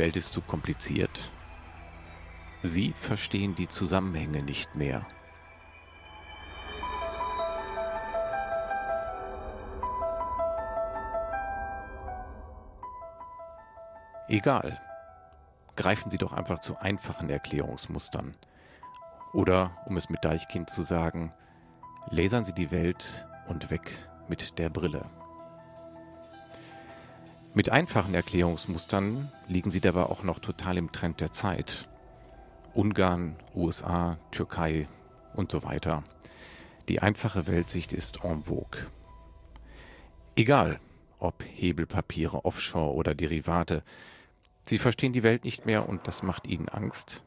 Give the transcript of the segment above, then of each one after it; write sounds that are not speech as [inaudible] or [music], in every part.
Welt ist zu kompliziert. Sie verstehen die Zusammenhänge nicht mehr. Egal. Greifen Sie doch einfach zu einfachen Erklärungsmustern. Oder, um es mit Deichkind zu sagen, lasern Sie die Welt und weg mit der Brille. Mit einfachen Erklärungsmustern liegen sie dabei auch noch total im Trend der Zeit. Ungarn, USA, Türkei und so weiter. Die einfache Weltsicht ist en vogue. Egal, ob Hebelpapiere, Offshore oder Derivate, sie verstehen die Welt nicht mehr und das macht ihnen Angst.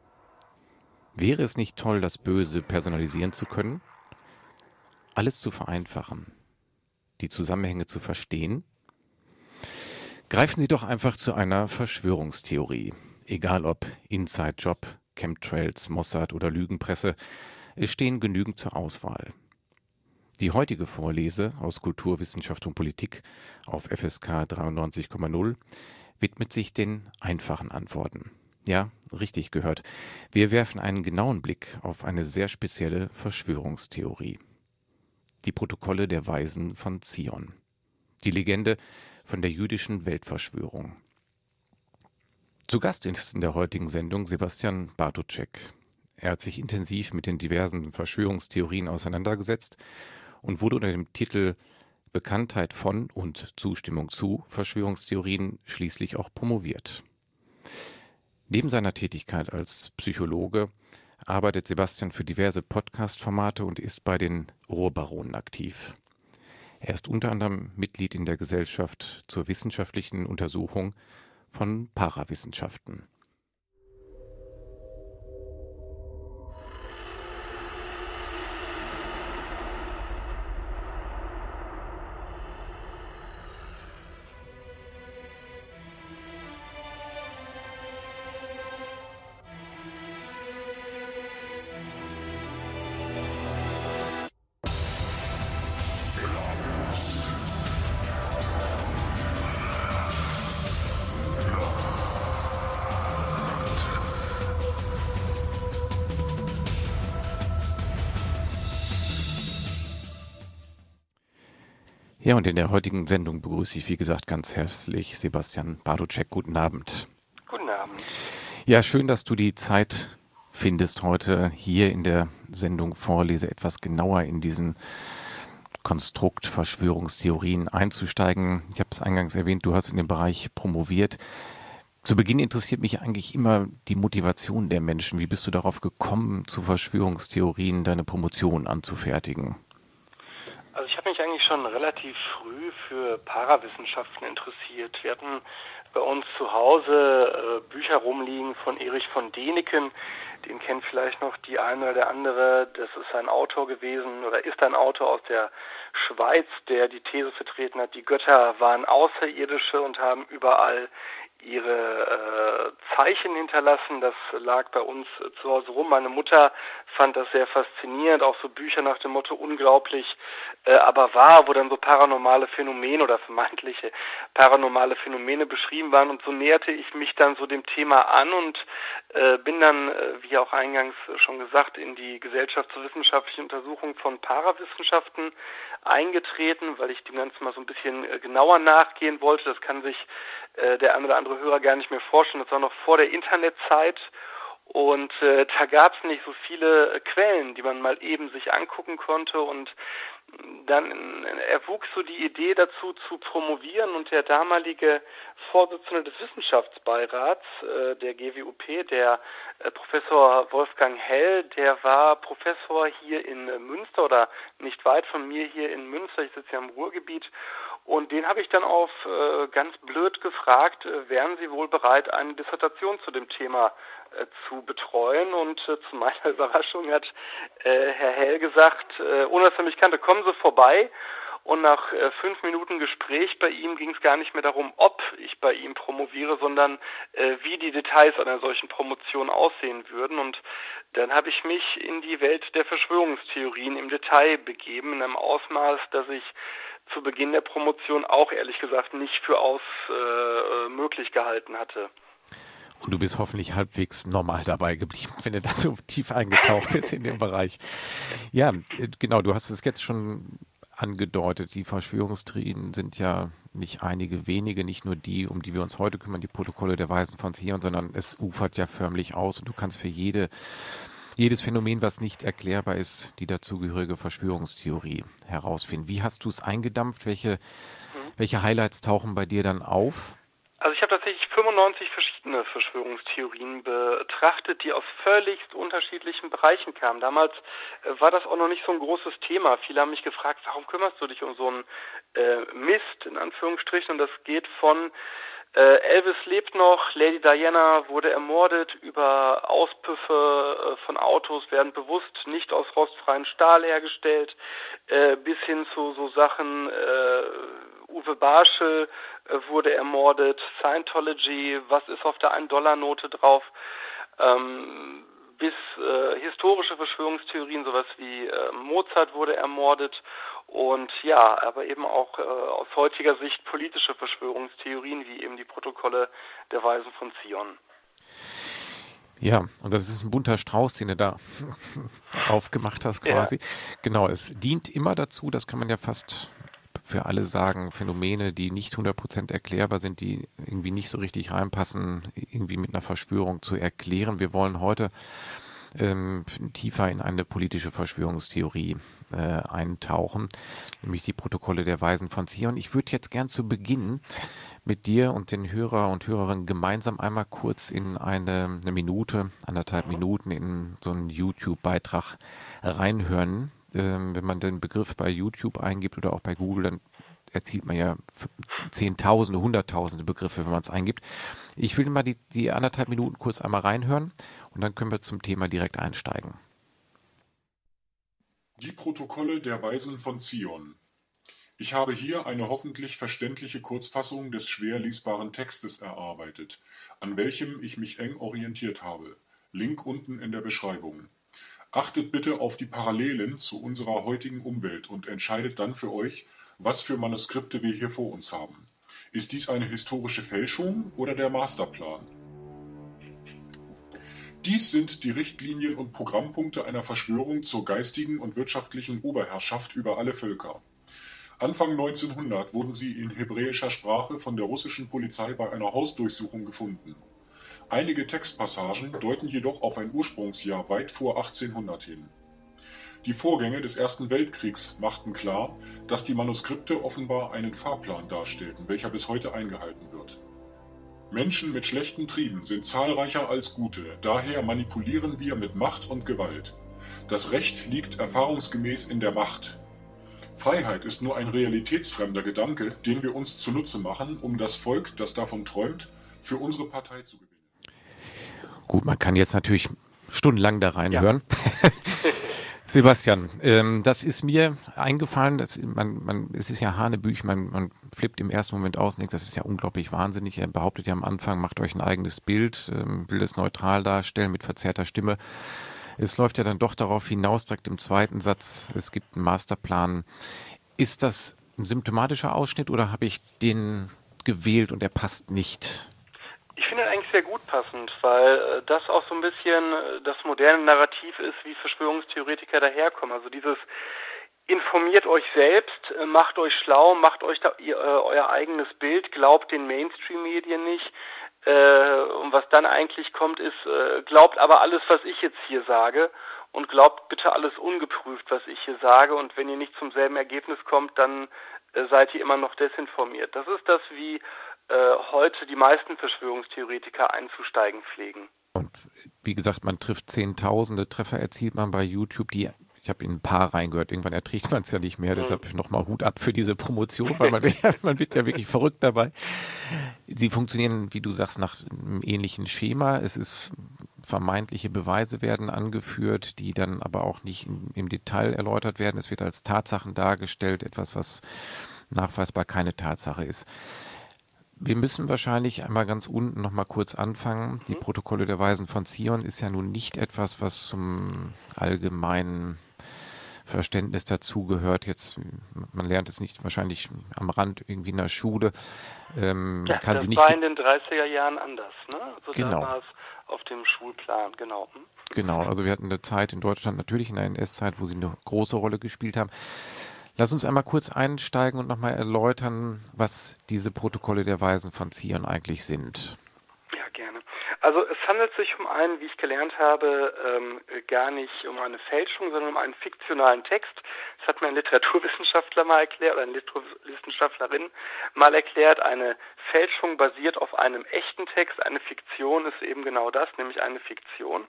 Wäre es nicht toll, das Böse personalisieren zu können? Alles zu vereinfachen, die Zusammenhänge zu verstehen? Greifen Sie doch einfach zu einer Verschwörungstheorie. Egal ob Inside Job, Chemtrails, Mossad oder Lügenpresse, es stehen genügend zur Auswahl. Die heutige Vorlese aus Kulturwissenschaft und Politik auf FSK 93,0 widmet sich den einfachen Antworten. Ja, richtig gehört. Wir werfen einen genauen Blick auf eine sehr spezielle Verschwörungstheorie. Die Protokolle der Weisen von Zion. Die Legende von der jüdischen Weltverschwörung. Zu Gast ist in der heutigen Sendung Sebastian Bartoczek. Er hat sich intensiv mit den diversen Verschwörungstheorien auseinandergesetzt und wurde unter dem Titel Bekanntheit von und Zustimmung zu Verschwörungstheorien schließlich auch promoviert. Neben seiner Tätigkeit als Psychologe arbeitet Sebastian für diverse Podcast-Formate und ist bei den Rohrbaronen aktiv. Er ist unter anderem Mitglied in der Gesellschaft zur wissenschaftlichen Untersuchung von Parawissenschaften. Ja, und in der heutigen Sendung begrüße ich, wie gesagt, ganz herzlich Sebastian Barducek. Guten Abend. Guten Abend. Ja, schön, dass du die Zeit findest, heute hier in der Sendung Vorlese etwas genauer in diesen Konstrukt Verschwörungstheorien einzusteigen. Ich habe es eingangs erwähnt, du hast in dem Bereich promoviert. Zu Beginn interessiert mich eigentlich immer die Motivation der Menschen. Wie bist du darauf gekommen, zu Verschwörungstheorien deine Promotion anzufertigen? Also ich habe mich eigentlich schon relativ früh für Parawissenschaften interessiert. Wir hatten bei uns zu Hause äh, Bücher rumliegen von Erich von Däniken. Den kennt vielleicht noch die eine oder der andere. Das ist ein Autor gewesen oder ist ein Autor aus der Schweiz, der die These vertreten hat, die Götter waren Außerirdische und haben überall ihre äh, Zeichen hinterlassen. Das lag bei uns äh, zu Hause rum. Meine Mutter fand das sehr faszinierend, auch so Bücher nach dem Motto unglaublich, äh, aber wahr, wo dann so paranormale Phänomene oder vermeintliche paranormale Phänomene beschrieben waren. Und so näherte ich mich dann so dem Thema an und äh, bin dann, äh, wie auch eingangs schon gesagt, in die Gesellschaft zur wissenschaftlichen Untersuchung von Parawissenschaften eingetreten, weil ich dem Ganzen mal so ein bisschen äh, genauer nachgehen wollte. Das kann sich äh, der ein oder andere Hörer gar nicht mehr vorstellen. Das war noch vor der Internetzeit und äh, da gab es nicht so viele äh, Quellen, die man mal eben sich angucken konnte. Und dann erwuchs so die Idee dazu zu promovieren. Und der damalige Vorsitzende des Wissenschaftsbeirats äh, der GWUP, der äh, Professor Wolfgang Hell, der war Professor hier in äh, Münster oder nicht weit von mir hier in Münster, ich sitze ja im Ruhrgebiet. Und den habe ich dann auf äh, ganz blöd gefragt, äh, wären Sie wohl bereit, eine Dissertation zu dem Thema äh, zu betreuen? Und äh, zu meiner [laughs] Überraschung hat äh, Herr Hell gesagt, äh, ohne dass er mich kannte, kommen Sie vorbei. Und nach äh, fünf Minuten Gespräch bei ihm ging es gar nicht mehr darum, ob ich bei ihm promoviere, sondern äh, wie die Details einer solchen Promotion aussehen würden. Und dann habe ich mich in die Welt der Verschwörungstheorien im Detail begeben, in einem Ausmaß, dass ich zu Beginn der Promotion auch ehrlich gesagt nicht für aus äh, möglich gehalten hatte. Und du bist hoffentlich halbwegs normal dabei geblieben, [laughs] wenn du da so tief eingetaucht bist in den Bereich. Ja, äh, genau, du hast es jetzt schon angedeutet. Die Verschwörungstheorien sind ja nicht einige wenige, nicht nur die, um die wir uns heute kümmern, die Protokolle der Weisen von Zion, sondern es ufert ja förmlich aus und du kannst für jede jedes Phänomen, was nicht erklärbar ist, die dazugehörige Verschwörungstheorie herausfinden. Wie hast du es eingedampft? Welche, welche Highlights tauchen bei dir dann auf? Also ich habe tatsächlich 95 verschiedene Verschwörungstheorien betrachtet, die aus völligst unterschiedlichen Bereichen kamen. Damals äh, war das auch noch nicht so ein großes Thema. Viele haben mich gefragt, warum kümmerst du dich um so einen äh, Mist, in Anführungsstrichen? Und das geht von äh, Elvis lebt noch, Lady Diana wurde ermordet, über Auspüffe äh, von Autos werden bewusst nicht aus rostfreiem Stahl hergestellt, äh, bis hin zu so Sachen, äh, Uwe Barschel wurde ermordet, Scientology, was ist auf der 1-Dollar-Note drauf, ähm, bis äh, historische Verschwörungstheorien, sowas wie Mozart wurde ermordet und ja, aber eben auch äh, aus heutiger Sicht politische Verschwörungstheorien, wie eben die Protokolle der Weisen von Zion. Ja, und das ist ein bunter Strauß, den du da [laughs] aufgemacht hast quasi. Ja. Genau, es dient immer dazu, das kann man ja fast für alle sagen, Phänomene, die nicht 100% erklärbar sind, die irgendwie nicht so richtig reinpassen, irgendwie mit einer Verschwörung zu erklären. Wir wollen heute ähm, tiefer in eine politische Verschwörungstheorie äh, eintauchen, nämlich die Protokolle der Weisen von Zion. Ich würde jetzt gern zu Beginn mit dir und den Hörer und Hörerinnen gemeinsam einmal kurz in eine, eine Minute, anderthalb Minuten in so einen YouTube-Beitrag reinhören. Ähm, wenn man den Begriff bei YouTube eingibt oder auch bei Google, dann erzielt man ja Zehntausende, Hunderttausende Begriffe, wenn man es eingibt. Ich will mal die, die anderthalb Minuten kurz einmal reinhören und dann können wir zum Thema direkt einsteigen. Die Protokolle der Weisen von Zion. Ich habe hier eine hoffentlich verständliche Kurzfassung des schwer lesbaren Textes erarbeitet, an welchem ich mich eng orientiert habe. Link unten in der Beschreibung. Achtet bitte auf die Parallelen zu unserer heutigen Umwelt und entscheidet dann für euch, was für Manuskripte wir hier vor uns haben. Ist dies eine historische Fälschung oder der Masterplan? Dies sind die Richtlinien und Programmpunkte einer Verschwörung zur geistigen und wirtschaftlichen Oberherrschaft über alle Völker. Anfang 1900 wurden sie in hebräischer Sprache von der russischen Polizei bei einer Hausdurchsuchung gefunden. Einige Textpassagen deuten jedoch auf ein Ursprungsjahr weit vor 1800 hin. Die Vorgänge des Ersten Weltkriegs machten klar, dass die Manuskripte offenbar einen Fahrplan darstellten, welcher bis heute eingehalten wird Menschen mit schlechten Trieben sind zahlreicher als gute, daher manipulieren wir mit Macht und Gewalt. Das Recht liegt erfahrungsgemäß in der Macht. Freiheit ist nur ein realitätsfremder Gedanke, den wir uns zunutze machen, um das Volk, das davon träumt, für unsere Partei zu gewinnen. Gut, man kann jetzt natürlich stundenlang da reinhören. Ja. [laughs] Sebastian, ähm, das ist mir eingefallen, dass man, man, es ist ja Hanebüch, man, man flippt im ersten Moment aus und denkt, das ist ja unglaublich wahnsinnig. Er behauptet ja am Anfang, macht euch ein eigenes Bild, ähm, will es neutral darstellen mit verzerrter Stimme. Es läuft ja dann doch darauf hinaus, direkt im zweiten Satz, es gibt einen Masterplan. Ist das ein symptomatischer Ausschnitt oder habe ich den gewählt und er passt nicht? Ich finde eigentlich sehr gut passend, weil äh, das auch so ein bisschen äh, das moderne Narrativ ist, wie Verschwörungstheoretiker daherkommen. Also dieses informiert euch selbst, äh, macht euch schlau, macht euch da ihr, euer eigenes Bild, glaubt den Mainstream-Medien nicht. und was dann eigentlich kommt, ist, glaubt aber alles, was ich jetzt hier sage und glaubt bitte alles ungeprüft, was ich hier sage und wenn ihr nicht zum selben Ergebnis kommt, dann äh, seid ihr immer noch desinformiert. Das ist das, wie äh, heute die meisten Verschwörungstheoretiker einzusteigen pflegen. Und wie gesagt, man trifft Zehntausende Treffer, erzielt man bei YouTube, die ich habe in ein paar reingehört. Irgendwann erträgt man es ja nicht mehr. Mhm. Deshalb nochmal Hut ab für diese Promotion, weil man wird, [laughs] ja, man wird ja wirklich verrückt dabei. Sie funktionieren, wie du sagst, nach einem ähnlichen Schema. Es ist vermeintliche Beweise werden angeführt, die dann aber auch nicht im, im Detail erläutert werden. Es wird als Tatsachen dargestellt, etwas, was nachweisbar keine Tatsache ist. Wir müssen wahrscheinlich einmal ganz unten noch mal kurz anfangen. Die mhm. Protokolle der Weisen von Zion ist ja nun nicht etwas, was zum allgemeinen Verständnis dazugehört. Jetzt, man lernt es nicht wahrscheinlich am Rand irgendwie in der Schule. Ähm, ja, kann das sie nicht war in den 30er Jahren anders, ne? Also genau. damals auf dem Schulplan, genau. Genau, also wir hatten eine Zeit in Deutschland, natürlich in der NS-Zeit, wo sie eine große Rolle gespielt haben. Lass uns einmal kurz einsteigen und nochmal erläutern, was diese Protokolle der Weisen von Zion eigentlich sind. Ja, gerne. Also es handelt sich um einen, wie ich gelernt habe, ähm, gar nicht um eine Fälschung, sondern um einen fiktionalen Text. Das hat mir ein Literaturwissenschaftler mal erklärt, oder eine Literaturwissenschaftlerin mal erklärt. Eine Fälschung basiert auf einem echten Text, eine Fiktion ist eben genau das, nämlich eine Fiktion.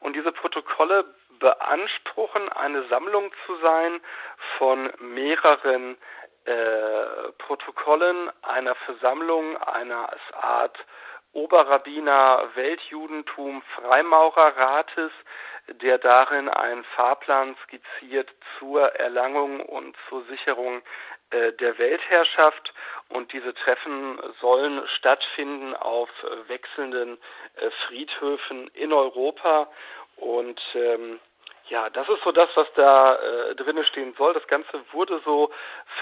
Und diese Protokolle beanspruchen, eine Sammlung zu sein von mehreren äh, Protokollen einer Versammlung, einer Art Oberrabbiner Weltjudentum Freimaurerrates, der darin einen Fahrplan skizziert zur Erlangung und zur Sicherung äh, der Weltherrschaft. Und diese Treffen sollen stattfinden auf wechselnden äh, Friedhöfen in Europa. Und ähm, ja, das ist so das, was da äh, drinne stehen soll. Das Ganze wurde so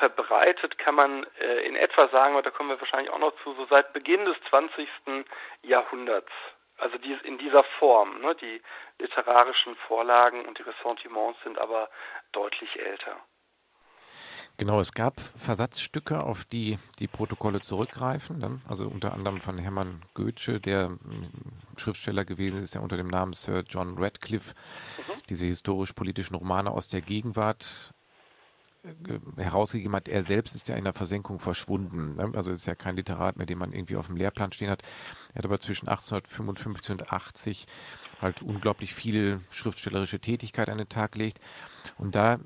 verbreitet, kann man äh, in etwa sagen, und da kommen wir wahrscheinlich auch noch zu, so seit Beginn des 20. Jahrhunderts. Also die, in dieser Form. Ne? Die literarischen Vorlagen und die Ressentiments sind aber deutlich älter. Genau, es gab Versatzstücke, auf die die Protokolle zurückgreifen. Ne? Also unter anderem von Hermann Goethe, der Schriftsteller gewesen ist, der unter dem Namen Sir John Radcliffe mhm. diese historisch-politischen Romane aus der Gegenwart äh, herausgegeben hat. Er selbst ist ja in der Versenkung verschwunden. Ne? Also ist ja kein Literat mehr, den man irgendwie auf dem Lehrplan stehen hat. Er hat aber zwischen 1855 und 80 halt unglaublich viel schriftstellerische Tätigkeit an den Tag gelegt. Und da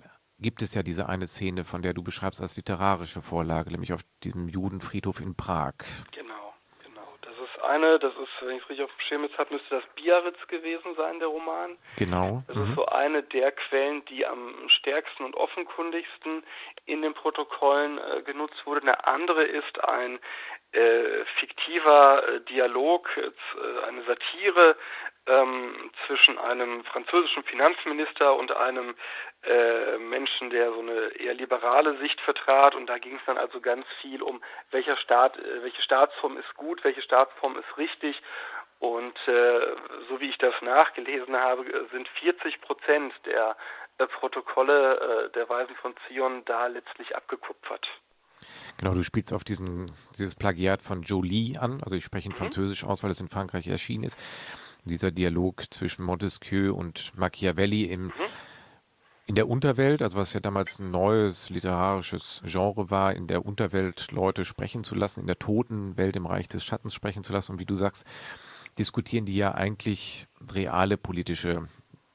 gibt es ja diese eine Szene, von der du beschreibst als literarische Vorlage, nämlich auf diesem Judenfriedhof in Prag. Genau, genau. Das ist eine, das ist, wenn ich es richtig auf dem Schirm habe, müsste das Biarritz gewesen sein, der Roman. Genau. Das mhm. ist so eine der Quellen, die am stärksten und offenkundigsten in den Protokollen äh, genutzt wurde. Eine andere ist ein äh, fiktiver äh, Dialog, äh, eine Satire ähm, zwischen einem französischen Finanzminister und einem äh, Menschen, der so eine eher liberale Sicht vertrat. Und da ging es dann also ganz viel um, welcher Staat, äh, welche Staatsform ist gut, welche Staatsform ist richtig. Und äh, so wie ich das nachgelesen habe, sind 40 Prozent der äh, Protokolle äh, der Weisen von Zion da letztlich abgekupfert. Genau, du spielst auf diesen, dieses Plagiat von Jolie an. Also ich spreche ihn mhm. französisch aus, weil es in Frankreich erschienen ist. Dieser Dialog zwischen Montesquieu und Machiavelli im, mhm. In der Unterwelt, also was ja damals ein neues literarisches Genre war, in der Unterwelt Leute sprechen zu lassen, in der toten Welt im Reich des Schattens sprechen zu lassen. Und wie du sagst, diskutieren die ja eigentlich reale politische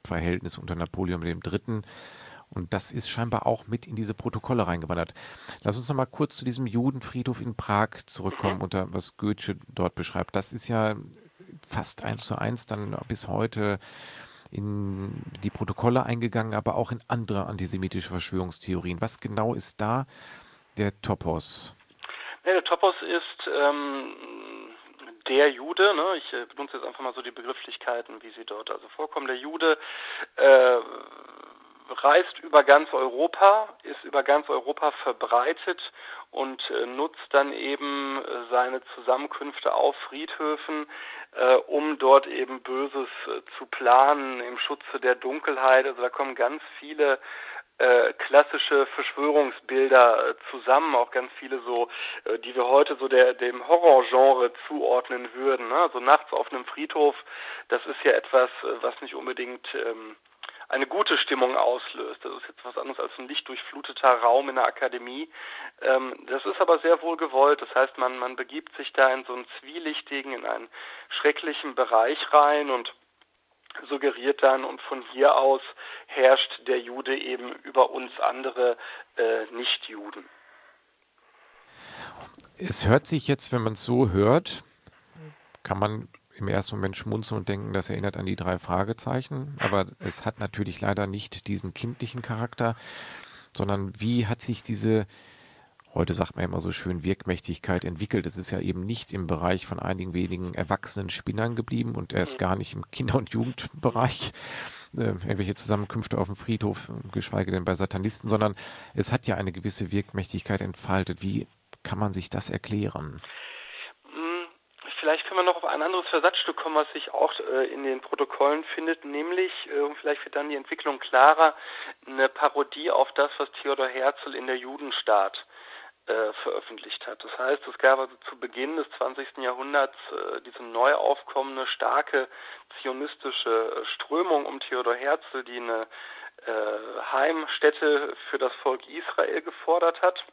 Verhältnisse unter Napoleon III. Und das ist scheinbar auch mit in diese Protokolle reingewandert. Lass uns noch mal kurz zu diesem Judenfriedhof in Prag zurückkommen, mhm. unter was Goethe dort beschreibt. Das ist ja fast eins zu eins dann bis heute in die Protokolle eingegangen, aber auch in andere antisemitische Verschwörungstheorien. Was genau ist da der Topos? Ja, der Topos ist ähm, der Jude, ne? ich äh, benutze jetzt einfach mal so die Begrifflichkeiten, wie sie dort also vorkommen. Der Jude äh, reist über ganz Europa, ist über ganz Europa verbreitet und äh, nutzt dann eben äh, seine Zusammenkünfte auf Friedhöfen, äh, um dort eben Böses äh, zu planen im Schutze der Dunkelheit. Also da kommen ganz viele äh, klassische Verschwörungsbilder äh, zusammen, auch ganz viele so, äh, die wir heute so der, dem Horrorgenre zuordnen würden. Ne? Also nachts auf einem Friedhof, das ist ja etwas, äh, was nicht unbedingt ähm, eine gute Stimmung auslöst. Das ist jetzt was anderes als ein lichtdurchfluteter Raum in der Akademie. Ähm, das ist aber sehr wohl gewollt. Das heißt, man, man begibt sich da in so einen zwielichtigen, in einen schrecklichen Bereich rein und suggeriert dann und von hier aus herrscht der Jude eben über uns andere äh, Nichtjuden. Es hört sich jetzt, wenn man es so hört, kann man im ersten Moment schmunzeln und denken, das erinnert an die drei Fragezeichen. Aber es hat natürlich leider nicht diesen kindlichen Charakter, sondern wie hat sich diese, heute sagt man immer so schön, Wirkmächtigkeit entwickelt. Es ist ja eben nicht im Bereich von einigen wenigen erwachsenen Spinnern geblieben und erst mhm. gar nicht im Kinder- und Jugendbereich. Äh, irgendwelche Zusammenkünfte auf dem Friedhof, geschweige denn bei Satanisten, sondern es hat ja eine gewisse Wirkmächtigkeit entfaltet. Wie kann man sich das erklären? Vielleicht können wir noch auf ein anderes Versatzstück kommen, was sich auch äh, in den Protokollen findet, nämlich, äh, und vielleicht wird dann die Entwicklung klarer, eine Parodie auf das, was Theodor Herzl in der Judenstaat äh, veröffentlicht hat. Das heißt, es gab also zu Beginn des 20. Jahrhunderts äh, diese neu aufkommende starke zionistische äh, Strömung um Theodor Herzl, die eine äh, Heimstätte für das Volk Israel gefordert hat.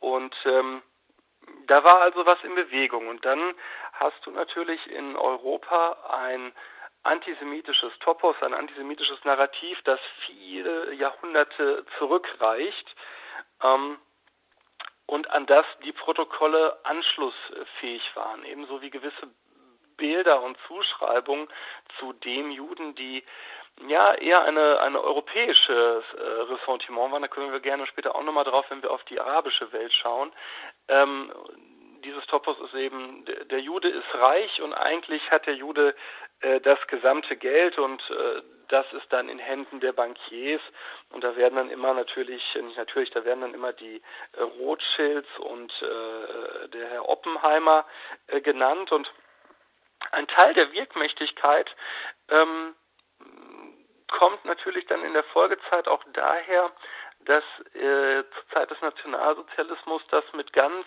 Und ähm, da war also was in Bewegung. Und dann hast du natürlich in Europa ein antisemitisches Topos, ein antisemitisches Narrativ, das viele Jahrhunderte zurückreicht ähm, und an das die Protokolle anschlussfähig waren, ebenso wie gewisse Bilder und Zuschreibungen zu dem Juden, die ja eher eine, eine europäische äh, Ressentiment waren. Da können wir gerne später auch nochmal drauf, wenn wir auf die arabische Welt schauen. Ähm, dieses Topos ist eben, der, Jude ist reich und eigentlich hat der Jude äh, das gesamte Geld und äh, das ist dann in Händen der Bankiers. Und da werden dann immer natürlich, nicht natürlich, da werden dann immer die äh, Rothschilds und äh, der Herr Oppenheimer äh, genannt. Und ein Teil der Wirkmächtigkeit ähm, kommt natürlich dann in der Folgezeit auch daher, dass äh, zur Zeit des Nationalsozialismus das mit ganz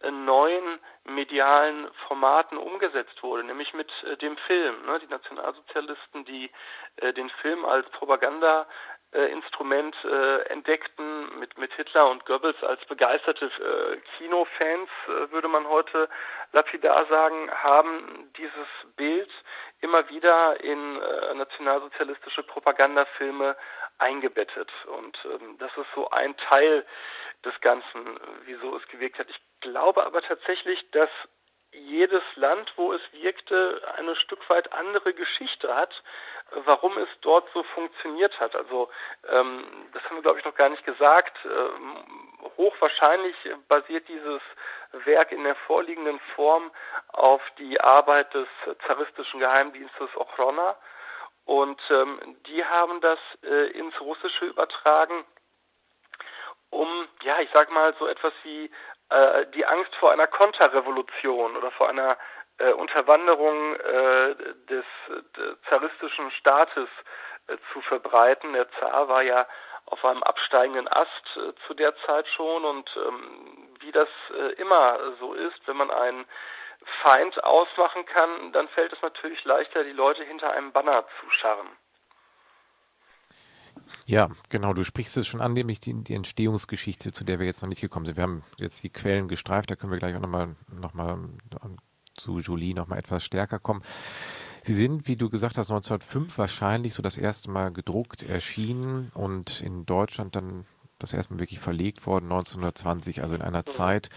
äh, neuen medialen Formaten umgesetzt wurde, nämlich mit äh, dem Film. Ne? Die Nationalsozialisten, die äh, den Film als Propaganda äh, äh, entdeckten, mit, mit Hitler und Goebbels als begeisterte Kinofans, würde man heute lapidar sagen, haben dieses Bild immer wieder in nationalsozialistische Propagandafilme eingebettet. Und ähm, das ist so ein Teil des Ganzen, wieso es gewirkt hat. Ich glaube aber tatsächlich, dass jedes Land, wo es wirkte, eine Stück weit andere Geschichte hat, warum es dort so funktioniert hat. Also ähm, das haben wir, glaube ich, noch gar nicht gesagt. Ähm, hochwahrscheinlich basiert dieses Werk in der vorliegenden Form auf die Arbeit des zaristischen Geheimdienstes Ochrona. Und ähm, die haben das äh, ins Russische übertragen, um, ja, ich sag mal, so etwas wie äh, die Angst vor einer Konterrevolution oder vor einer äh, Unterwanderung äh, des, des, zaristischen Staates äh, zu verbreiten. Der Zar war ja auf einem absteigenden Ast äh, zu der Zeit schon und ähm, wie das äh, immer so ist, wenn man einen Feind ausmachen kann, dann fällt es natürlich leichter, die Leute hinter einem Banner zu scharren. Ja, genau, du sprichst es schon an, nämlich die, die, Entstehungsgeschichte, zu der wir jetzt noch nicht gekommen sind. Wir haben jetzt die Quellen gestreift, da können wir gleich auch nochmal noch mal zu Jolie nochmal etwas stärker kommen. Sie sind, wie du gesagt hast, 1905 wahrscheinlich so das erste Mal gedruckt erschienen und in Deutschland dann das erste Mal wirklich verlegt worden, 1920, also in einer Zeit,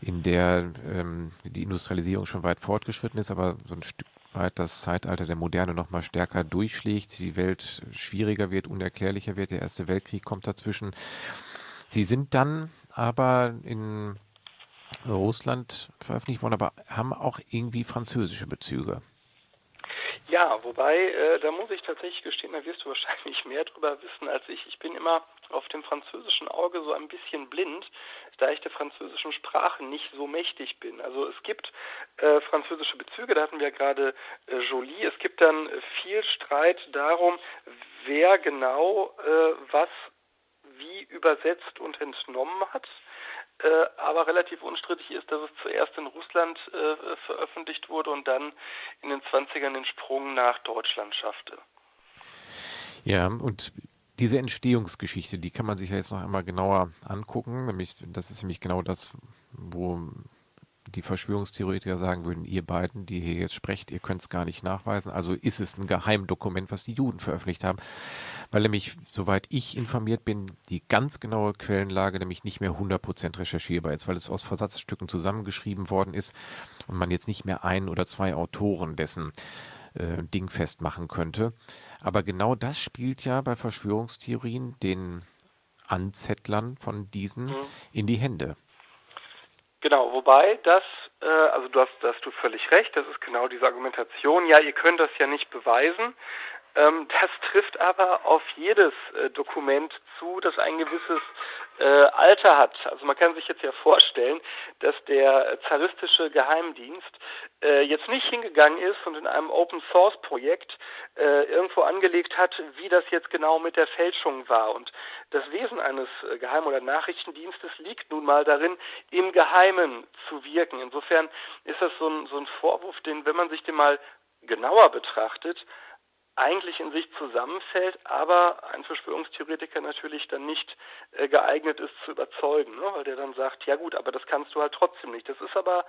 in der ähm, die Industrialisierung schon weit fortgeschritten ist, aber so ein Stück weit das Zeitalter der Moderne noch mal stärker durchschlägt, die Welt schwieriger wird, unerklärlicher wird, der Erste Weltkrieg kommt dazwischen. Sie sind dann aber in Russland veröffentlicht worden, aber haben auch irgendwie französische Bezüge. Ja, wobei, äh, da muss ich tatsächlich gestehen, da wirst du [laughs] wahrscheinlich mehr drüber wissen als ich. Ich bin immer auf dem französischen Auge so ein bisschen blind, da ich der französischen Sprache nicht so mächtig bin. Also es gibt äh, französische Bezüge, da hatten wir gerade äh, Jolie. Es gibt dann viel Streit darum, wer genau äh, was wie übersetzt und entnommen hat. Äh, aber relativ unstrittig ist, dass es zuerst in Russland äh, veröffentlicht wurde und dann in den 20ern den Sprung nach Deutschland schaffte. Ja, und diese Entstehungsgeschichte, die kann man sich ja jetzt noch einmal genauer angucken. Nämlich, das ist nämlich genau das, wo die Verschwörungstheoretiker sagen würden, ihr beiden, die hier jetzt sprecht, ihr könnt es gar nicht nachweisen. Also ist es ein Geheimdokument, was die Juden veröffentlicht haben. Weil nämlich, soweit ich informiert bin, die ganz genaue Quellenlage nämlich nicht mehr 100% recherchierbar ist, weil es aus Versatzstücken zusammengeschrieben worden ist und man jetzt nicht mehr ein oder zwei Autoren dessen äh, Ding festmachen könnte. Aber genau das spielt ja bei Verschwörungstheorien den Anzettlern von diesen mhm. in die Hände. Genau, wobei das, äh, also du hast, hast du völlig recht, das ist genau diese Argumentation, ja, ihr könnt das ja nicht beweisen. Ähm, das trifft aber auf jedes äh, Dokument zu, das ein gewisses äh, Alter hat. Also man kann sich jetzt ja vorstellen, dass der zaristische Geheimdienst äh, jetzt nicht hingegangen ist und in einem Open Source Projekt äh, irgendwo angelegt hat, wie das jetzt genau mit der Fälschung war. Und das Wesen eines äh, Geheim- oder Nachrichtendienstes liegt nun mal darin, im Geheimen zu wirken. Insofern ist das so ein, so ein Vorwurf, den, wenn man sich den mal genauer betrachtet, eigentlich in sich zusammenfällt, aber ein Verschwörungstheoretiker natürlich dann nicht äh, geeignet ist zu überzeugen, ne? weil der dann sagt, ja gut, aber das kannst du halt trotzdem nicht. Das ist aber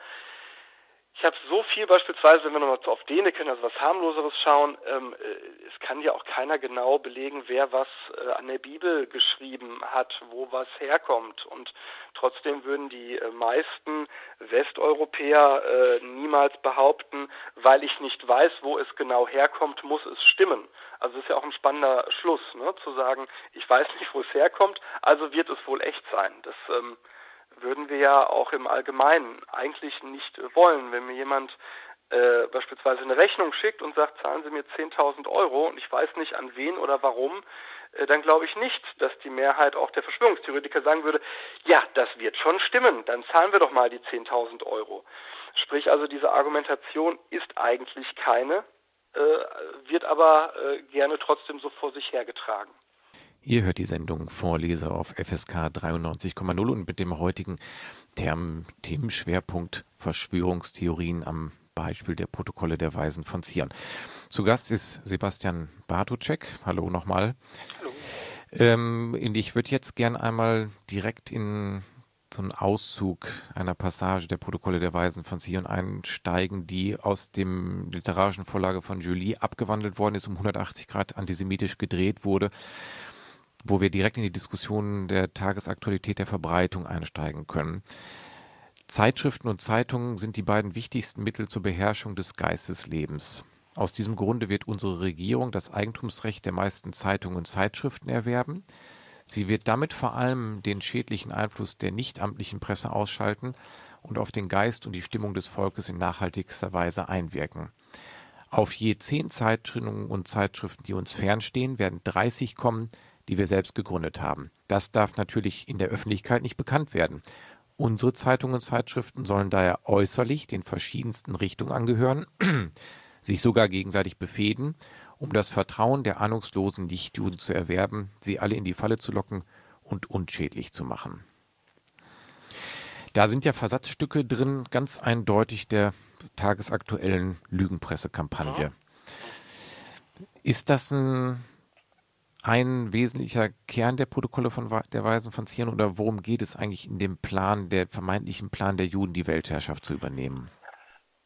ich habe so viel beispielsweise, wenn wir nochmal auf Däniken, also was harmloseres schauen, ähm, äh, es kann ja auch keiner genau belegen, wer was äh, an der Bibel geschrieben hat, wo was herkommt. Und trotzdem würden die äh, meisten Westeuropäer äh, niemals behaupten, weil ich nicht weiß, wo es genau herkommt, muss es stimmen. Also das ist ja auch ein spannender Schluss, ne? zu sagen, ich weiß nicht, wo es herkommt, also wird es wohl echt sein. Das ähm, würden wir ja auch im Allgemeinen eigentlich nicht wollen. Wenn mir jemand äh, beispielsweise eine Rechnung schickt und sagt, zahlen Sie mir 10.000 Euro und ich weiß nicht an wen oder warum, äh, dann glaube ich nicht, dass die Mehrheit auch der Verschwörungstheoretiker sagen würde, ja, das wird schon stimmen, dann zahlen wir doch mal die 10.000 Euro. Sprich also, diese Argumentation ist eigentlich keine, äh, wird aber äh, gerne trotzdem so vor sich hergetragen. Ihr hört die Sendung Vorleser auf FSK 93,0 und mit dem heutigen Term Themenschwerpunkt Verschwörungstheorien am Beispiel der Protokolle der Weisen von Zion. Zu Gast ist Sebastian Bartuczek. Hallo nochmal. Hallo. Ähm, ich würde jetzt gern einmal direkt in so einen Auszug einer Passage der Protokolle der Weisen von Zion einsteigen, die aus dem literarischen Vorlage von Julie abgewandelt worden ist, um 180 Grad antisemitisch gedreht wurde wo wir direkt in die Diskussion der Tagesaktualität der Verbreitung einsteigen können. Zeitschriften und Zeitungen sind die beiden wichtigsten Mittel zur Beherrschung des Geisteslebens. Aus diesem Grunde wird unsere Regierung das Eigentumsrecht der meisten Zeitungen und Zeitschriften erwerben. Sie wird damit vor allem den schädlichen Einfluss der nichtamtlichen Presse ausschalten und auf den Geist und die Stimmung des Volkes in nachhaltigster Weise einwirken. Auf je zehn Zeitschriften und Zeitschriften, die uns fernstehen, werden 30 kommen, die wir selbst gegründet haben. Das darf natürlich in der Öffentlichkeit nicht bekannt werden. Unsere Zeitungen und Zeitschriften sollen daher äußerlich den verschiedensten Richtungen angehören, [clears throat] sich sogar gegenseitig befehden, um das Vertrauen der ahnungslosen Nichtjuden zu erwerben, sie alle in die Falle zu locken und unschädlich zu machen. Da sind ja Versatzstücke drin, ganz eindeutig der tagesaktuellen Lügenpressekampagne. Ist das ein ein wesentlicher Kern der Protokolle von der Weisen von Zion oder worum geht es eigentlich in dem Plan, der vermeintlichen Plan der Juden, die Weltherrschaft zu übernehmen?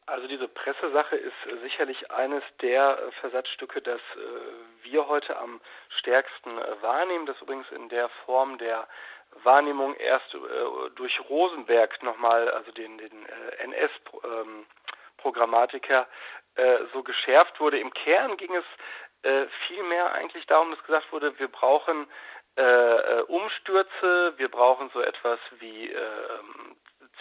Also diese Pressesache ist sicherlich eines der äh, Versatzstücke, das äh, wir heute am stärksten äh, wahrnehmen, das übrigens in der Form der Wahrnehmung erst durch Rosenberg nochmal, also den, den NS-Programmatiker, ähm, so geschärft wurde. Im Kern ging es äh, vielmehr eigentlich darum, dass gesagt wurde, wir brauchen äh, äh, Umstürze, wir brauchen so etwas wie äh,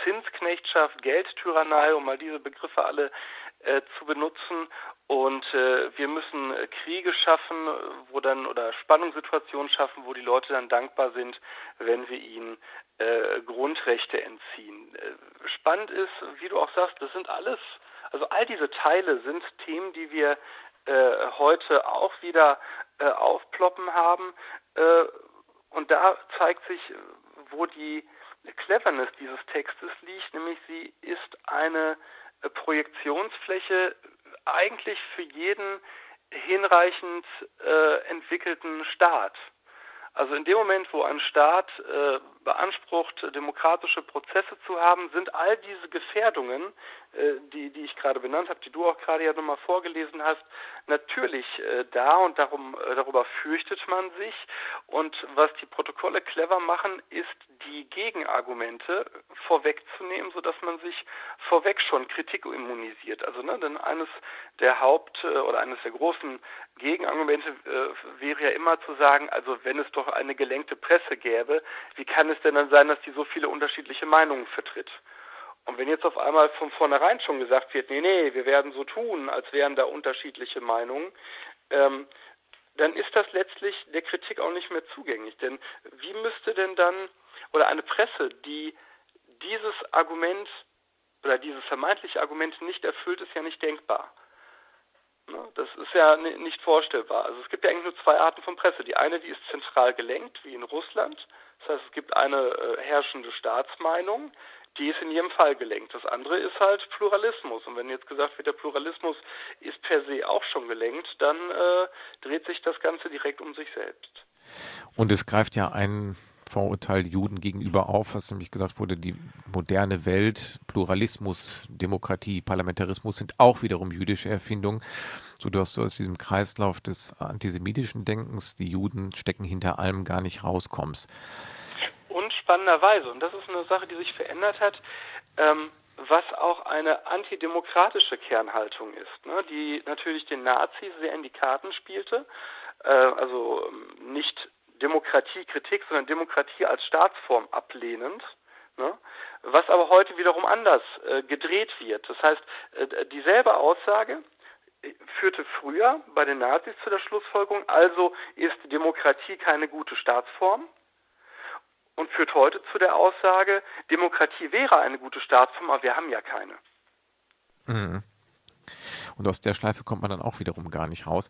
Zinsknechtschaft, Geldtyrannei, um mal diese Begriffe alle äh, zu benutzen. Und äh, wir müssen äh, Kriege schaffen, wo dann oder Spannungssituationen schaffen, wo die Leute dann dankbar sind, wenn wir ihnen Grundrechte entziehen. Spannend ist, wie du auch sagst, das sind alles, also all diese Teile sind Themen, die wir heute auch wieder äh, aufploppen haben. Äh, und da zeigt sich, wo die Cleverness dieses Textes liegt, nämlich sie ist eine äh, Projektionsfläche eigentlich für jeden hinreichend äh, entwickelten Staat. Also in dem Moment, wo ein Staat äh, beansprucht, demokratische Prozesse zu haben, sind all diese Gefährdungen, äh, die, die ich gerade benannt habe, die du auch gerade ja nochmal vorgelesen hast, natürlich äh, da und darum, äh, darüber fürchtet man sich. Und was die Protokolle clever machen, ist die Gegenargumente vorwegzunehmen, sodass man sich vorweg schon Kritik immunisiert. Also ne, denn eines der Haupt- äh, oder eines der großen Gegenargumente äh, wäre ja immer zu sagen, also wenn es doch eine gelenkte Presse gäbe, wie kann es denn dann sein, dass die so viele unterschiedliche Meinungen vertritt? Und wenn jetzt auf einmal von vornherein schon gesagt wird, nee, nee, wir werden so tun, als wären da unterschiedliche Meinungen, ähm, dann ist das letztlich der Kritik auch nicht mehr zugänglich. Denn wie müsste denn dann, oder eine Presse, die dieses Argument oder dieses vermeintliche Argument nicht erfüllt, ist ja nicht denkbar. Ne? Das ist ja nicht vorstellbar. Also es gibt ja eigentlich nur zwei Arten von Presse. Die eine, die ist zentral gelenkt, wie in Russland. Das heißt, es gibt eine äh, herrschende Staatsmeinung, die ist in jedem Fall gelenkt. Das andere ist halt Pluralismus. Und wenn jetzt gesagt wird, der Pluralismus ist per se auch schon gelenkt, dann äh, dreht sich das Ganze direkt um sich selbst. Und es greift ja ein Vorurteil Juden gegenüber auf, was nämlich gesagt wurde, die moderne Welt, Pluralismus, Demokratie, Parlamentarismus sind auch wiederum jüdische Erfindungen, sodass du aus diesem Kreislauf des antisemitischen Denkens, die Juden stecken hinter allem, gar nicht rauskommst. Spannenderweise, und das ist eine Sache, die sich verändert hat, ähm, was auch eine antidemokratische Kernhaltung ist, ne, die natürlich den Nazis sehr in die Karten spielte, äh, also ähm, nicht Demokratiekritik, sondern Demokratie als Staatsform ablehnend. Ne? Was aber heute wiederum anders äh, gedreht wird. Das heißt, äh, dieselbe Aussage führte früher bei den Nazis zu der Schlussfolgerung, also ist Demokratie keine gute Staatsform und führt heute zu der Aussage, Demokratie wäre eine gute Staatsform, aber wir haben ja keine. Mhm. Und aus der Schleife kommt man dann auch wiederum gar nicht raus.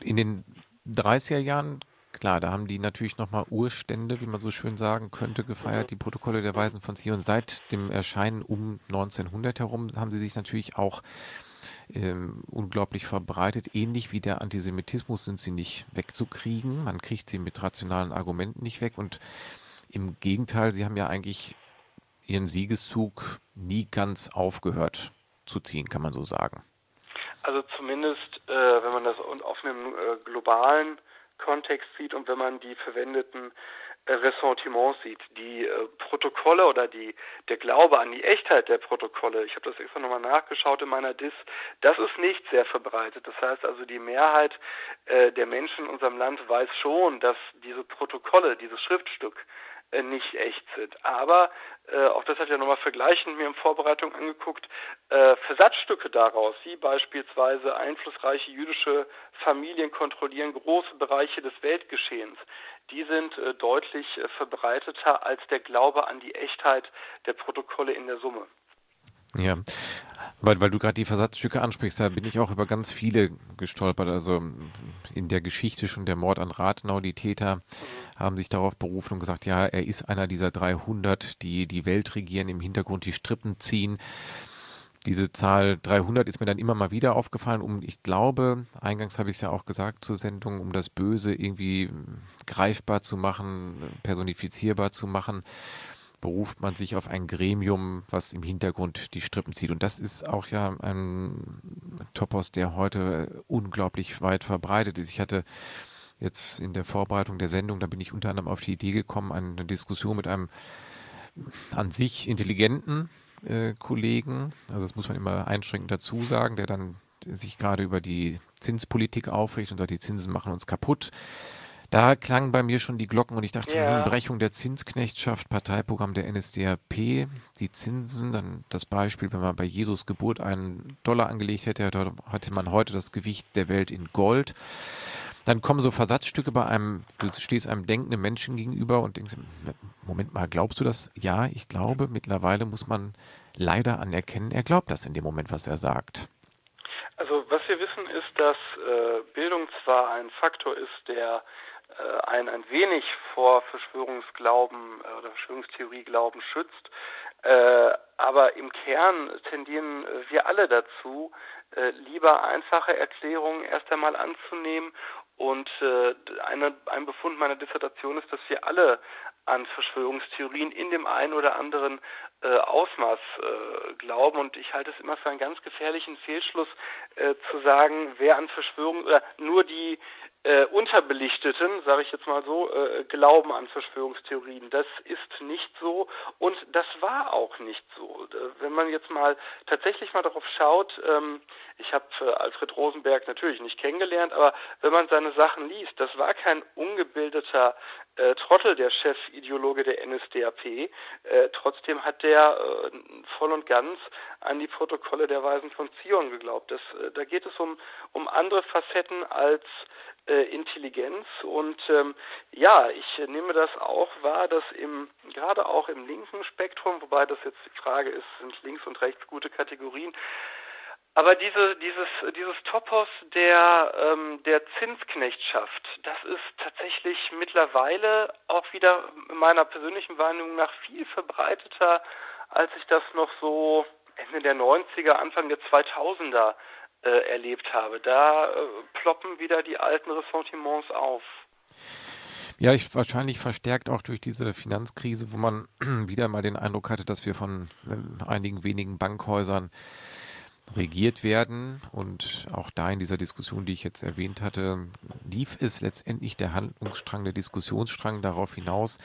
In den 30er Jahren Klar, da haben die natürlich nochmal Urstände, wie man so schön sagen könnte, gefeiert, die Protokolle der Weisen von Zion. Seit dem Erscheinen um 1900 herum haben sie sich natürlich auch ähm, unglaublich verbreitet. Ähnlich wie der Antisemitismus sind sie nicht wegzukriegen. Man kriegt sie mit rationalen Argumenten nicht weg. Und im Gegenteil, sie haben ja eigentlich ihren Siegeszug nie ganz aufgehört zu ziehen, kann man so sagen. Also zumindest, äh, wenn man das auf einem äh, globalen Kontext sieht und wenn man die verwendeten äh, Ressentiments sieht, die äh, Protokolle oder die, der Glaube an die Echtheit der Protokolle, ich habe das extra nochmal nachgeschaut in meiner Dis, das ist nicht sehr verbreitet. Das heißt also, die Mehrheit äh, der Menschen in unserem Land weiß schon, dass diese Protokolle, dieses Schriftstück, nicht echt sind. Aber äh, auch das hat ja nochmal vergleichend mir in Vorbereitung angeguckt, äh, Versatzstücke daraus, wie beispielsweise einflussreiche jüdische Familien kontrollieren große Bereiche des Weltgeschehens, die sind äh, deutlich äh, verbreiteter als der Glaube an die Echtheit der Protokolle in der Summe. Ja, weil, weil du gerade die Versatzstücke ansprichst, da bin ich auch über ganz viele gestolpert. Also in der Geschichte schon der Mord an Rathenau, die Täter haben sich darauf berufen und gesagt, ja, er ist einer dieser 300, die die Welt regieren, im Hintergrund die Strippen ziehen. Diese Zahl 300 ist mir dann immer mal wieder aufgefallen, um, ich glaube, eingangs habe ich es ja auch gesagt zur Sendung, um das Böse irgendwie greifbar zu machen, personifizierbar zu machen beruft man sich auf ein Gremium, was im Hintergrund die Strippen zieht. Und das ist auch ja ein Topos, der heute unglaublich weit verbreitet ist. Ich hatte jetzt in der Vorbereitung der Sendung, da bin ich unter anderem auf die Idee gekommen, eine Diskussion mit einem an sich intelligenten äh, Kollegen, also das muss man immer einschränkend dazu sagen, der dann sich gerade über die Zinspolitik aufrichtet und sagt, die Zinsen machen uns kaputt. Da klangen bei mir schon die Glocken und ich dachte, ja. Hm, Brechung der Zinsknechtschaft, Parteiprogramm der NSDAP, die Zinsen, dann das Beispiel, wenn man bei Jesus Geburt einen Dollar angelegt hätte, hätte man heute das Gewicht der Welt in Gold. Dann kommen so Versatzstücke bei einem, du stehst einem denkenden Menschen gegenüber und denkst, Moment mal, glaubst du das? Ja, ich glaube, mittlerweile muss man leider anerkennen, er glaubt das in dem Moment, was er sagt. Also was wir wissen ist, dass äh, Bildung zwar ein Faktor ist, der ein, ein wenig vor Verschwörungsglauben äh, oder Verschwörungstheorieglauben schützt, Äh, aber im Kern tendieren wir alle dazu, äh, lieber einfache Erklärungen erst einmal anzunehmen. Und äh, eine, ein Befund meiner Dissertation ist, dass wir alle an Verschwörungstheorien in dem einen oder anderen äh, Ausmaß äh, glauben. Und ich halte es immer für einen ganz gefährlichen Fehlschluss äh, zu sagen, wer an Verschwörungen oder nur die äh, Unterbelichteten, sage ich jetzt mal so, äh, glauben an Verschwörungstheorien. Das ist nicht so und das war auch nicht so. Wenn man jetzt mal tatsächlich mal darauf schaut, ähm, ich habe äh, Alfred Rosenberg natürlich nicht kennengelernt, aber wenn man seine Sachen liest, das war kein ungebildeter äh, Trottel, der Chefideologe der NSDAP. Äh, trotzdem hat der äh, voll und ganz an die Protokolle der Weisen von Zion geglaubt. Das, äh, da geht es um, um andere Facetten als äh, Intelligenz. Und ähm, ja, ich nehme das auch wahr, dass im gerade auch im linken Spektrum, wobei das jetzt die Frage ist, sind links und rechts gute Kategorien, aber diese, dieses, dieses Topos der, ähm, der Zinsknechtschaft, das ist tatsächlich mittlerweile auch wieder meiner persönlichen Wahrnehmung nach viel verbreiteter, als ich das noch so Ende der 90er, Anfang der 2000er äh, erlebt habe. Da äh, ploppen wieder die alten Ressentiments auf. Ja, ich wahrscheinlich verstärkt auch durch diese Finanzkrise, wo man [clears throat] wieder mal den Eindruck hatte, dass wir von äh, einigen wenigen Bankhäusern regiert werden. Und auch da in dieser Diskussion, die ich jetzt erwähnt hatte, lief es letztendlich der Handlungsstrang, der Diskussionsstrang darauf hinaus.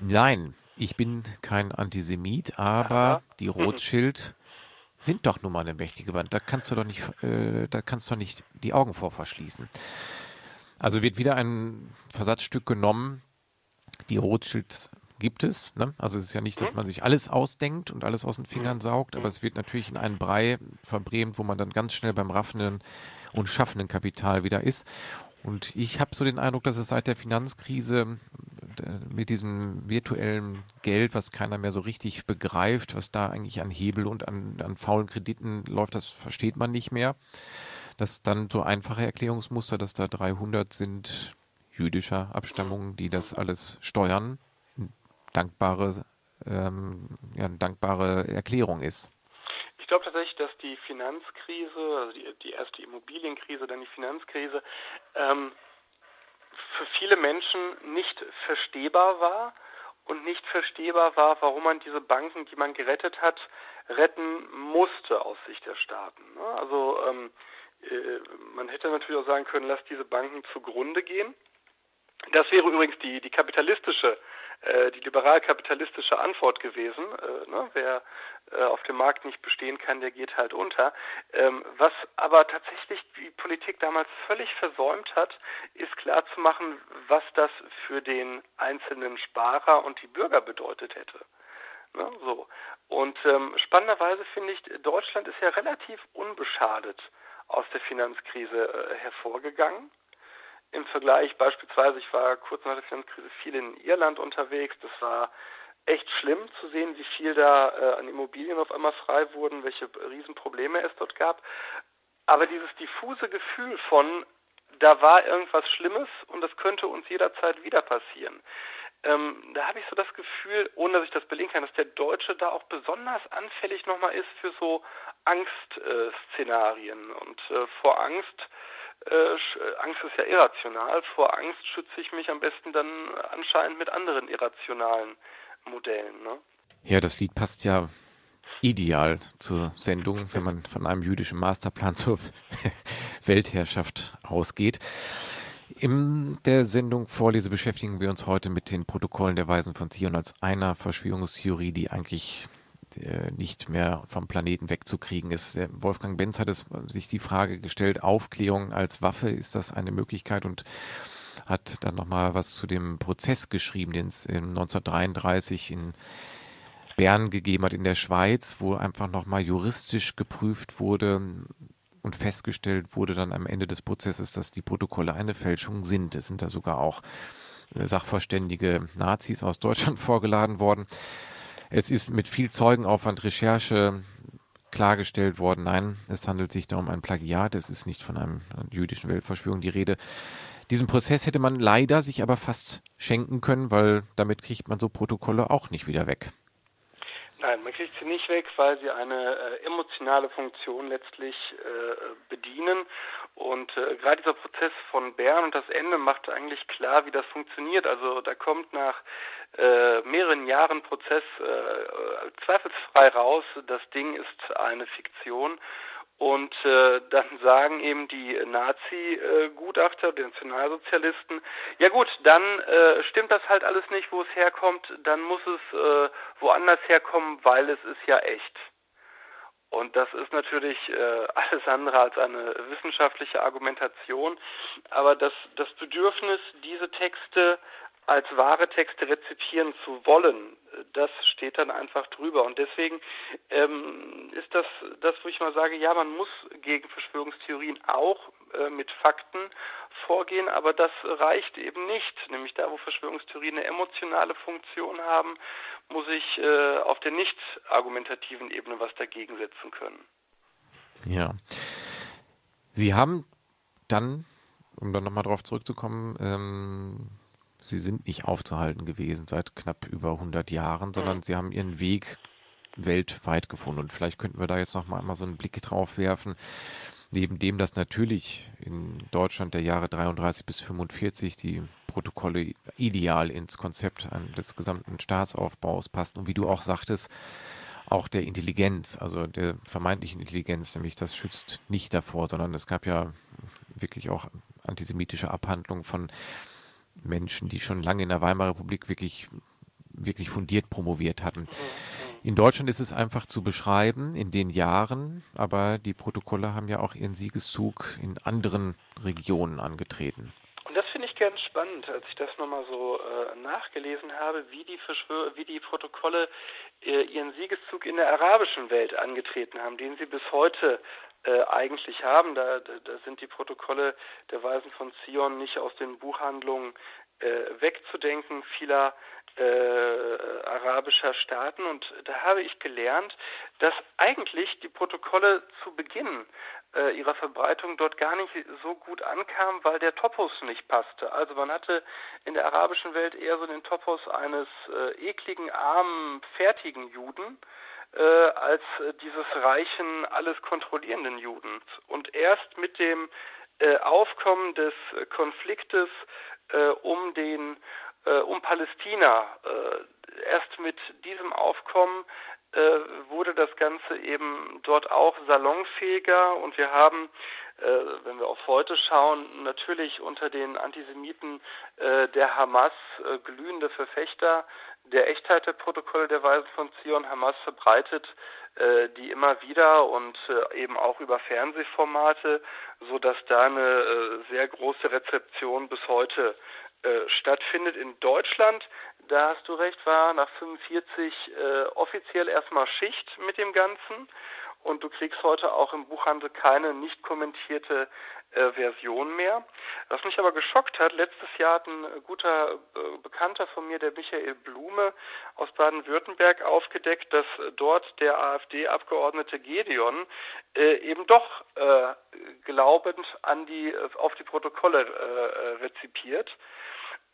Nein, ich bin kein Antisemit, aber die Rothschild sind doch nun mal eine mächtige Band. Da kannst du doch nicht, äh, da kannst du doch nicht die Augen vor verschließen. Also wird wieder ein Versatzstück genommen. Die Rothschilds gibt es. Ne? Also es ist ja nicht, dass man sich alles ausdenkt und alles aus den Fingern mhm. saugt, aber mhm. es wird natürlich in einen Brei verbrämt, wo man dann ganz schnell beim raffenden und schaffenden Kapital wieder ist. Und ich habe so den Eindruck, dass es seit der Finanzkrise äh, mit diesem virtuellen Geld, was keiner mehr so richtig begreift, was da eigentlich an Hebel und an, an faulen Krediten läuft, das versteht man nicht mehr. Das dann so einfache Erklärungsmuster, dass da 300 sind jüdischer Abstammung, die das alles steuern dankbare, ähm, ja, eine dankbare Erklärung ist. Ich glaube tatsächlich, dass die Finanzkrise, also die, die erste Immobilienkrise, dann die Finanzkrise, ähm, für viele Menschen nicht verstehbar war und nicht verstehbar war, warum man diese Banken, die man gerettet hat, retten musste aus Sicht der Staaten. Ne? Also ähm, äh, man hätte natürlich auch sagen können, lass diese Banken zugrunde gehen. Das wäre übrigens die, die kapitalistische äh, die liberal-kapitalistische Antwort gewesen. Äh, ne? Wer äh, auf dem Markt nicht bestehen kann, der geht halt unter. Ähm, was aber tatsächlich die Politik damals völlig versäumt hat, ist klarzumachen, was das für den einzelnen Sparer und die Bürger bedeutet hätte. Ne? So. Und ähm, spannenderweise finde ich, Deutschland ist ja relativ unbeschadet aus der Finanzkrise äh, hervorgegangen im Vergleich beispielsweise, ich war kurz nach der Finanzkrise viel in Irland unterwegs, das war echt schlimm zu sehen, wie viel da äh, an Immobilien auf einmal frei wurden, welche Riesenprobleme es dort gab. Aber dieses diffuse Gefühl von, da war irgendwas Schlimmes und das könnte uns jederzeit wieder passieren. Ähm, da habe ich so das Gefühl, ohne dass ich das belegen kann, dass der Deutsche da auch besonders anfällig nochmal ist für so Angstszenarien. Äh, und äh, vor Angst äh, äh, Angst ist ja irrational. Vor Angst schütze ich mich am besten dann anscheinend mit anderen irrationalen Modellen. Ne? Ja, das Lied passt ja ideal zur Sendung, wenn man von einem jüdischen Masterplan zur [laughs] Weltherrschaft ausgeht. In der Sendung Vorlese beschäftigen wir uns heute mit den Protokollen der Weisen von Zion als einer Verschwörungstheorie, die eigentlich nicht mehr vom Planeten wegzukriegen ist. Wolfgang Benz hat es, sich die Frage gestellt, Aufklärung als Waffe, ist das eine Möglichkeit? Und hat dann nochmal was zu dem Prozess geschrieben, den es 1933 in Bern gegeben hat in der Schweiz, wo einfach nochmal juristisch geprüft wurde und festgestellt wurde dann am Ende des Prozesses, dass die Protokolle eine Fälschung sind. Es sind da sogar auch Sachverständige Nazis aus Deutschland [laughs] vorgeladen worden. Es ist mit viel Zeugenaufwand, Recherche klargestellt worden, nein, es handelt sich da um ein Plagiat, es ist nicht von einem jüdischen Weltverschwörung die Rede. Diesen Prozess hätte man leider sich aber fast schenken können, weil damit kriegt man so Protokolle auch nicht wieder weg. Nein, man kriegt sie nicht weg, weil sie eine äh, emotionale Funktion letztlich äh, bedienen. Und äh, gerade dieser Prozess von Bern und das Ende macht eigentlich klar, wie das funktioniert. Also da kommt nach äh, mehreren Jahren Prozess äh, zweifelsfrei raus, das Ding ist eine Fiktion. Und äh, dann sagen eben die Nazi-Gutachter, die Nationalsozialisten, ja gut, dann äh, stimmt das halt alles nicht, wo es herkommt, dann muss es äh, woanders herkommen, weil es ist ja echt. Und das ist natürlich äh, [laughs] alles andere als eine wissenschaftliche Argumentation, aber das, das Bedürfnis, diese Texte als wahre Texte rezipieren zu wollen, das steht dann einfach drüber. Und deswegen ähm, ist das das, wo ich mal sage, ja, man muss gegen Verschwörungstheorien auch äh, mit Fakten vorgehen, aber das reicht eben nicht. Nämlich da, wo Verschwörungstheorien eine emotionale Funktion haben, muss ich äh, auf der nicht argumentativen Ebene was dagegen setzen können. Ja. Sie haben dann, um dann nochmal darauf zurückzukommen, ähm, sie sind nicht aufzuhalten gewesen seit knapp über 100 Jahren, sondern mhm. sie haben ihren Weg weltweit gefunden. Und vielleicht könnten wir da jetzt noch mal, mal so einen Blick drauf werfen. Neben dem, dass natürlich in Deutschland der Jahre 33 bis 45 die Protokolle ideal ins Konzept des gesamten Staatsaufbaus passen und wie du auch sagtest, auch der Intelligenz, also der vermeintlichen Intelligenz, nämlich das schützt nicht davor, sondern es gab ja wirklich auch antisemitische Abhandlungen von Menschen, die schon lange in der Weimarer Republik wirklich, wirklich fundiert promoviert hatten. In Deutschland ist es einfach zu beschreiben in den Jahren, aber die Protokolle haben ja auch ihren Siegeszug in anderen Regionen angetreten. Und das finde ich ganz spannend, als ich das nochmal so äh, nachgelesen habe, wie die, Verschwör wie die Protokolle äh, ihren Siegeszug in der arabischen Welt angetreten haben, den sie bis heute äh, eigentlich haben. Da, da, sind die Protokolle der Weisen von Zion nicht aus den Buchhandlungen äh, wegzudenken vieler äh, arabischer Staaten. Und da habe ich gelernt, dass eigentlich die Protokolle zu Beginn äh, ihrer Verbreitung dort gar nicht so gut ankamen, weil der Topos nicht passte. Also man hatte in der arabischen Welt eher so den Topos eines äh, ekligen, armen, fertigen Juden, äh, als äh, dieses reichen, alles kontrollierenden Judens. Und erst mit dem äh, Aufkommen des Konfliktes äh, um den äh, um Palästina, äh, erst mit diesem Aufkommen wurde das Ganze eben dort auch salonfähiger und wir haben wenn wir auf heute schauen, natürlich unter den Antisemiten der Hamas glühende Verfechter der Echtheit der Protokolle der Weisen von Zion Hamas verbreitet äh, die immer wieder und äh, eben auch über Fernsehformate, so dass da eine äh, sehr große Rezeption bis heute äh, stattfindet. In Deutschland, da hast du recht, war nach 45 äh, offiziell erstmal Schicht mit dem Ganzen und du kriegst heute auch im Buchhandel keine nicht kommentierte äh, Version mehr. Was mich aber geschockt hat, letztes Jahr hat ein äh, guter äh, Bekannter von mir, der Michael Blume aus Baden-Württemberg, aufgedeckt, dass dort der AfD-Abgeordnete Gedeon eben doch glaubend an die, auf die Protokolle rezipiert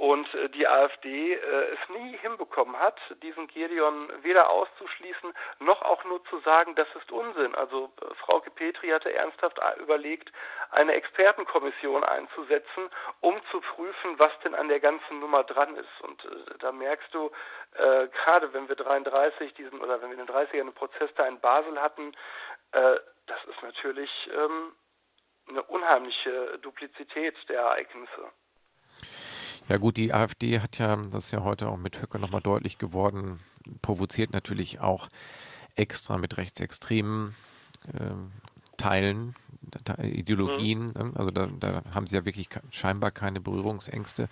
und äh, die AfD äh, es nie hinbekommen hat, diesen Gedeon weder auszuschließen, noch auch nur zu sagen, das ist Unsinn. Also äh, Frau Petri hatte ernsthaft überlegt, eine Expertenkommission einzusetzen, um zu prüfen, was denn an der ganzen Nummer dran ist. Und äh, da merkst du, äh, gerade wenn wir 33 diesen oder wenn wir in den 30ern einen Prozess da in Basel hatten, äh, das ist natürlich ähm, eine unheimliche Duplizität der Ereignisse. Ja gut, die AfD hat ja, das ist ja heute auch mit Höcke nochmal deutlich geworden, provoziert natürlich auch extra mit rechtsextremen äh, Teilen, Ideologien. Mhm. Ne? Also da, da haben sie ja wirklich scheinbar keine Berührungsängste.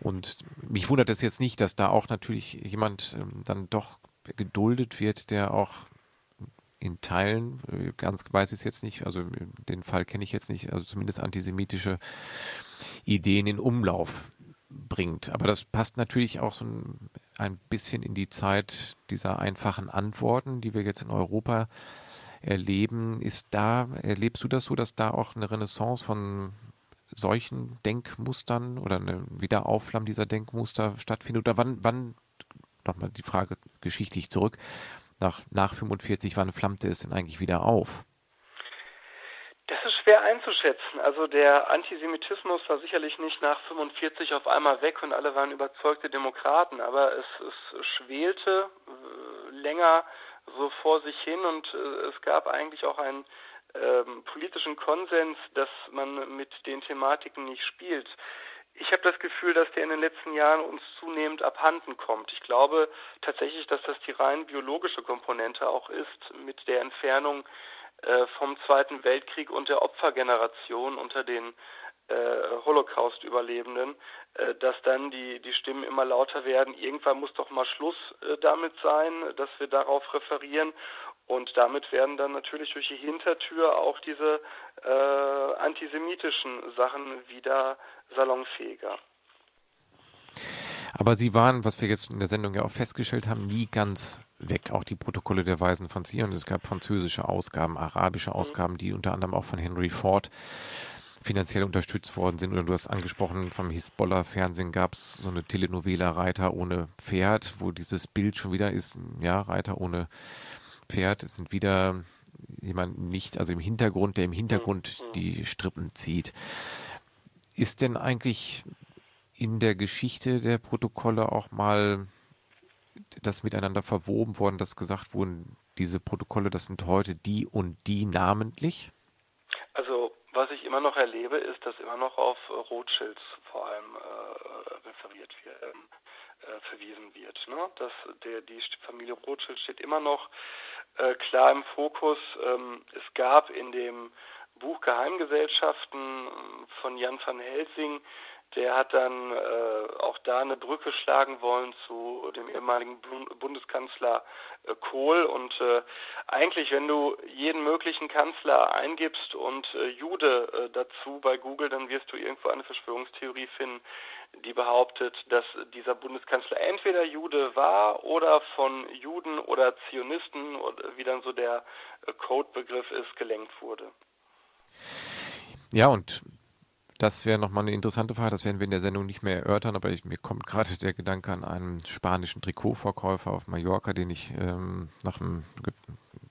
Und mich wundert es jetzt nicht, dass da auch natürlich jemand ähm, dann doch geduldet wird, der auch in Teilen, äh, ganz weiß ich es jetzt nicht, also den Fall kenne ich jetzt nicht, also zumindest antisemitische Ideen in Umlauf bringt. Aber das passt natürlich auch so ein, bisschen in die Zeit dieser einfachen Antworten, die wir jetzt in Europa erleben. Ist da, erlebst du das so, dass da auch eine Renaissance von solchen Denkmustern oder eine Wiederaufflammen dieser Denkmuster stattfindet? Oder wann, wann, nochmal die Frage geschichtlich zurück, nach, nach 45, wann flammte es denn eigentlich wieder auf? Das ist schwer einzuschätzen. Also der Antisemitismus war sicherlich nicht nach 45 auf einmal weg und alle waren überzeugte Demokraten, aber es, es schwelte äh, länger so vor sich hin und äh, es gab eigentlich auch einen ähm, politischen Konsens, dass man mit den Thematiken nicht spielt. Ich habe das Gefühl, dass der in den letzten Jahren uns zunehmend abhanden kommt. Ich glaube tatsächlich, dass das die rein biologische Komponente auch ist, mit der Entfernung äh, vom Zweiten Weltkrieg und der Opfergeneration unter den äh, Holocaust-Überlebenden, äh, dass dann die, die Stimmen immer lauter werden. Irgendwann muss doch mal Schluss damit sein, dass wir darauf referieren. Und damit werden dann natürlich durch die Hintertür auch diese äh, antisemitischen Sachen wieder salonfähiger. Aber sie waren, was wir jetzt in der Sendung ja auch festgestellt haben, nie ganz weg. Auch die Protokolle der Weisen von Zion. Es gab französische Ausgaben, arabische mhm. Ausgaben, die unter anderem auch von Henry Ford finanziell unterstützt worden sind. Oder du hast angesprochen, vom Hisbollah-Fernsehen gab es so eine Telenovela Reiter ohne Pferd, wo dieses Bild schon wieder ist, ja, Reiter ohne Pferd. Es sind wieder jemand nicht, also im Hintergrund, der im Hintergrund mhm. die Strippen zieht. Ist denn eigentlich in der Geschichte der Protokolle auch mal das miteinander verwoben worden, dass gesagt wurden, diese Protokolle, das sind heute die und die namentlich? Also was ich immer noch erlebe, ist, dass immer noch auf Rothschilds vor allem äh, referiert wird, ähm, äh, verwiesen wird. Ne? Dass der, die Familie Rothschild steht immer noch äh, klar im Fokus. Ähm, es gab in dem Buch Geheimgesellschaften von Jan van Helsing der hat dann äh, auch da eine Brücke schlagen wollen zu dem ehemaligen Bundeskanzler äh, Kohl. Und äh, eigentlich, wenn du jeden möglichen Kanzler eingibst und äh, Jude äh, dazu bei Google, dann wirst du irgendwo eine Verschwörungstheorie finden, die behauptet, dass dieser Bundeskanzler entweder Jude war oder von Juden oder Zionisten, oder wie dann so der äh, Codebegriff ist, gelenkt wurde. Ja, und das wäre nochmal eine interessante Frage, das werden wir in der Sendung nicht mehr erörtern, aber ich, mir kommt gerade der Gedanke an einen spanischen Trikotverkäufer auf Mallorca, den ich ähm, nach einem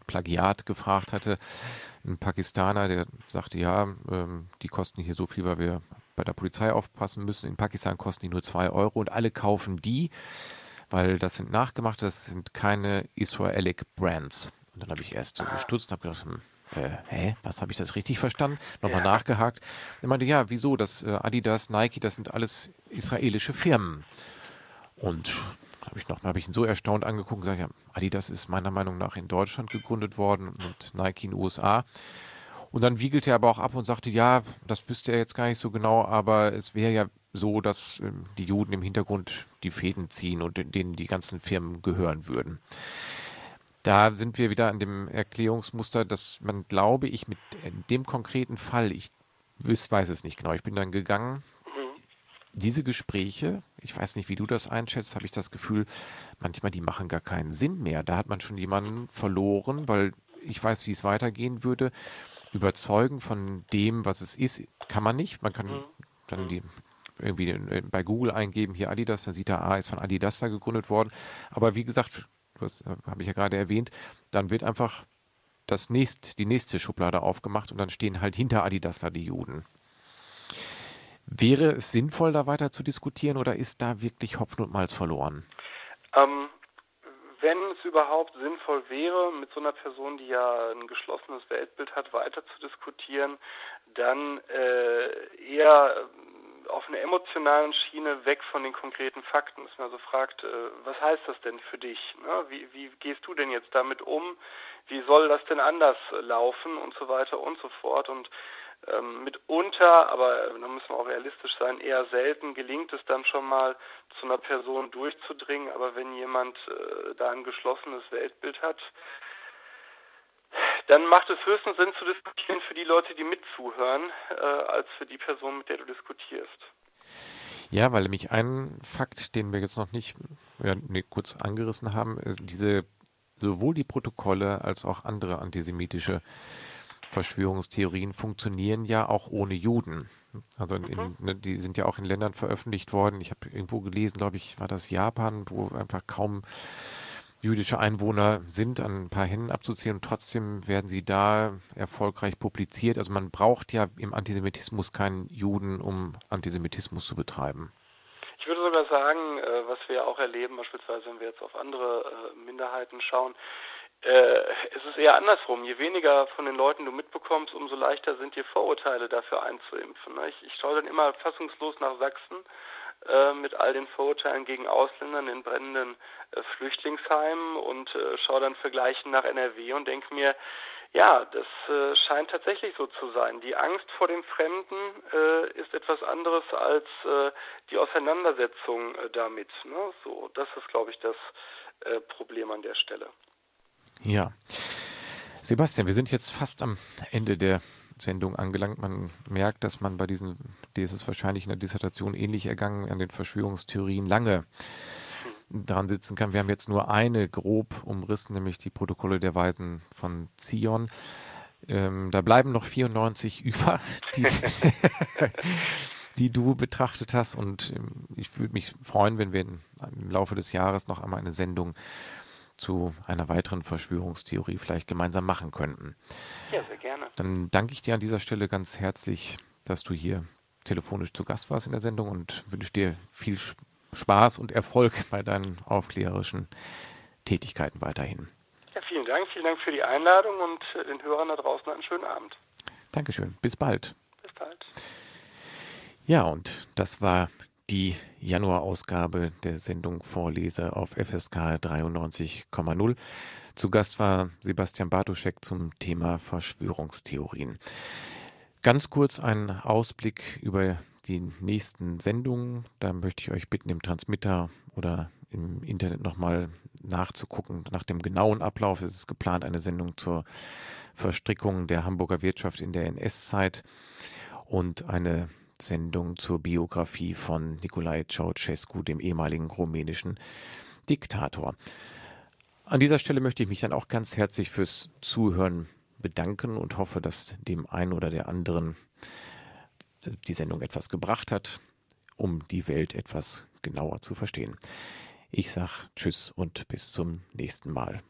Plagiat gefragt hatte. Ein Pakistaner, der sagte, ja, ähm, die kosten hier so viel, weil wir bei der Polizei aufpassen müssen. In Pakistan kosten die nur zwei Euro und alle kaufen die, weil das sind nachgemacht, das sind keine Israelic Brands. Und dann habe ich erst so gestutzt und habe gedacht, hm, äh, hä, was habe ich das richtig verstanden? Nochmal ja. nachgehakt. Er meinte, ja, wieso? Das äh, Adidas, Nike, das sind alles israelische Firmen. Und habe ich noch, habe ich ihn so erstaunt angeguckt und gesagt, ja, Adidas ist meiner Meinung nach in Deutschland gegründet worden und Nike in den USA. Und dann wiegelte er aber auch ab und sagte, ja, das wüsste er jetzt gar nicht so genau, aber es wäre ja so, dass äh, die Juden im Hintergrund die Fäden ziehen und denen die ganzen Firmen gehören würden. Da sind wir wieder an dem Erklärungsmuster, dass man, glaube ich, mit dem konkreten Fall, ich weiß es nicht genau, ich bin dann gegangen, diese Gespräche, ich weiß nicht, wie du das einschätzt, habe ich das Gefühl, manchmal die machen gar keinen Sinn mehr. Da hat man schon jemanden verloren, weil ich weiß, wie es weitergehen würde. Überzeugen von dem, was es ist, kann man nicht. Man kann mhm. dann die irgendwie bei Google eingeben, hier Adidas, dann sieht er, ah, ist von Adidas da gegründet worden. Aber wie gesagt, äh, habe ich ja gerade erwähnt, dann wird einfach das nächst, die nächste Schublade aufgemacht und dann stehen halt hinter Adidas da die Juden. Wäre es sinnvoll, da weiter zu diskutieren oder ist da wirklich Hopfen und Malz verloren? Ähm, wenn es überhaupt sinnvoll wäre, mit so einer Person, die ja ein geschlossenes Weltbild hat, weiter zu diskutieren, dann äh, eher auf einer emotionalen Schiene weg von den konkreten Fakten, dass man also fragt, äh, was heißt das denn für dich? Ne? Wie, wie gehst du denn jetzt damit um? Wie soll das denn anders laufen und so weiter und so fort? Und ähm, mitunter, aber da müssen wir auch realistisch sein, eher selten gelingt es dann schon mal zu einer Person durchzudringen. Aber wenn jemand äh, da ein geschlossenes Weltbild hat, dann macht es höchstens Sinn zu diskutieren Leute, die mitzuhören, äh, als für die Person, mit der du diskutierst. Ja, weil nämlich ein Fakt, den wir jetzt noch nicht ja, nee, kurz angerissen haben, diese sowohl die Protokolle als auch andere antisemitische Verschwörungstheorien funktionieren ja auch ohne Juden. Also in, in, ne, die sind ja auch in Ländern veröffentlicht worden. Ich habe irgendwo gelesen, glaube ich, war das Japan, wo einfach kaum jüdische Einwohner sind, an ein paar Händen abzuzählen und trotzdem werden sie da erfolgreich publiziert. Also man braucht ja im Antisemitismus keinen Juden, um Antisemitismus zu betreiben. Ich würde sogar sagen, äh, was wir auch erleben, beispielsweise wenn wir jetzt auf andere äh, Minderheiten schauen, äh, es ist eher andersrum. Je weniger von den Leuten du mitbekommst, umso leichter sind dir Vorurteile dafür einzuimpfen. Ne? Ich, ich schaue dann immer fassungslos nach Sachsen äh, mit all den Vorurteilen gegen Ausländern in brennenden äh, Flüchtlingsheimen und äh, schaue dann Vergleichen nach NRW und denke mir, ja, das scheint tatsächlich so zu sein. Die Angst vor dem Fremden ist etwas anderes als die Auseinandersetzung damit. Ne? So, das ist, glaube ich, das Problem an der Stelle. Ja. Sebastian, wir sind jetzt fast am Ende der Sendung angelangt. Man merkt, dass man bei diesen, dir ist es wahrscheinlich in der Dissertation ähnlich ergangen, an den Verschwörungstheorien lange dran sitzen kann. Wir haben jetzt nur eine grob umrissen, nämlich die Protokolle der Weisen von Zion. Ähm, da bleiben noch 94 [laughs] über, die, [laughs] die du betrachtet hast. Und ähm, ich würde mich freuen, wenn wir im Laufe des Jahres noch einmal eine Sendung zu einer weiteren Verschwörungstheorie vielleicht gemeinsam machen könnten. Ja, sehr gerne. Dann danke ich dir an dieser Stelle ganz herzlich, dass du hier telefonisch zu Gast warst in der Sendung und wünsche dir viel Spaß und Erfolg bei deinen aufklärerischen Tätigkeiten weiterhin. Ja, vielen Dank. Vielen Dank für die Einladung und äh, den Hörern da draußen einen schönen Abend. Dankeschön. Bis bald. Bis bald. Ja, und das war die Januarausgabe der Sendung Vorlese auf FSK 93,0. Zu Gast war Sebastian Bartoschek zum Thema Verschwörungstheorien. Ganz kurz ein Ausblick über die nächsten Sendungen. Da möchte ich euch bitten, im Transmitter oder im Internet nochmal nachzugucken nach dem genauen Ablauf. Es ist geplant eine Sendung zur Verstrickung der Hamburger Wirtschaft in der NS-Zeit und eine Sendung zur Biografie von Nicolae Ceausescu, dem ehemaligen rumänischen Diktator. An dieser Stelle möchte ich mich dann auch ganz herzlich fürs Zuhören bedanken und hoffe, dass dem einen oder der anderen die Sendung etwas gebracht hat, um die Welt etwas genauer zu verstehen. Ich sage Tschüss und bis zum nächsten Mal.